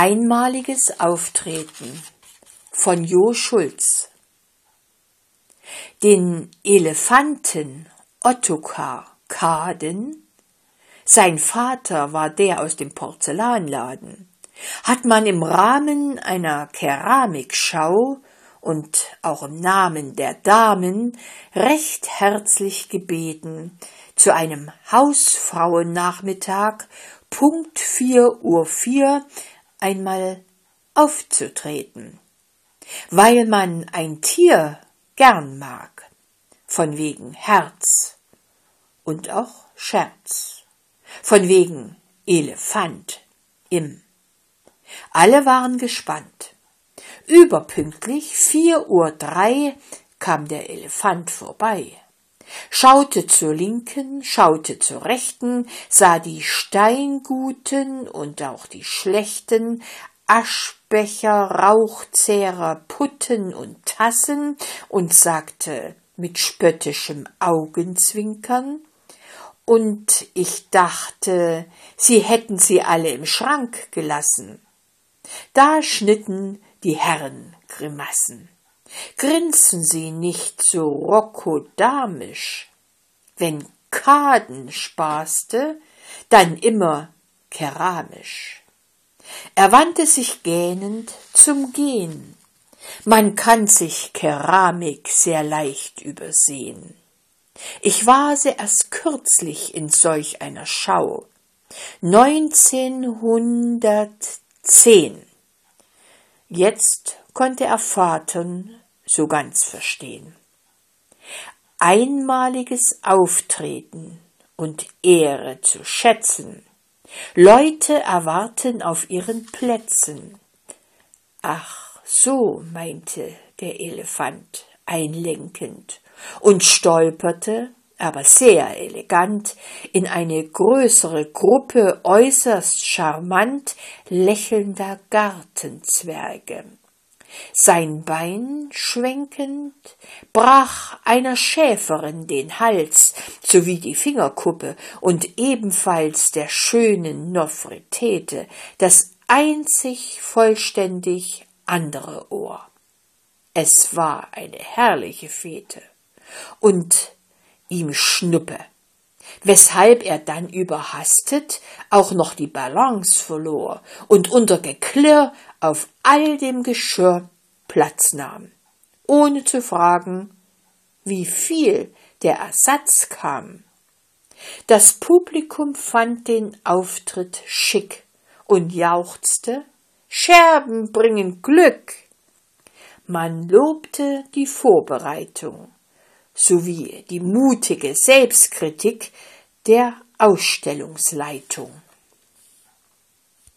Einmaliges Auftreten von Jo Schulz. Den Elefanten Ottokar Kaden, sein Vater war der aus dem Porzellanladen, hat man im Rahmen einer Keramikschau und auch im Namen der Damen recht herzlich gebeten, zu einem Hausfrauennachmittag Punkt vier Uhr vier einmal aufzutreten, weil man ein Tier gern mag, von wegen Herz und auch Scherz, von wegen Elefant im. Alle waren gespannt. Überpünktlich vier Uhr drei kam der Elefant vorbei schaute zur Linken, schaute zur Rechten, sah die Steinguten und auch die schlechten, Aschbecher, Rauchzehrer, Putten und Tassen und sagte mit spöttischem Augenzwinkern, und ich dachte, sie hätten sie alle im Schrank gelassen. Da schnitten die Herren Grimassen. Grinsen Sie nicht so rokodamisch. Wenn Kaden spaßte, dann immer keramisch. Er wandte sich gähnend zum Gehen. Man kann sich Keramik sehr leicht übersehen. Ich war sie erst kürzlich in solch einer Schau. Neunzehnhundertzehn. Jetzt konnte er Vaten so ganz verstehen. Einmaliges Auftreten und Ehre zu schätzen. Leute erwarten auf ihren Plätzen. Ach, so meinte der Elefant einlenkend und stolperte, aber sehr elegant, in eine größere Gruppe äußerst charmant lächelnder Gartenzwerge. Sein Bein schwenkend brach einer Schäferin den Hals sowie die Fingerkuppe und ebenfalls der schönen Nofretete das einzig vollständig andere Ohr. Es war eine herrliche Fete und ihm Schnuppe, weshalb er dann überhastet auch noch die Balance verlor und unter Geklirr auf all dem Geschirr Platz nahm, ohne zu fragen, wie viel der Ersatz kam. Das Publikum fand den Auftritt schick und jauchzte, Scherben bringen Glück. Man lobte die Vorbereitung sowie die mutige Selbstkritik der Ausstellungsleitung.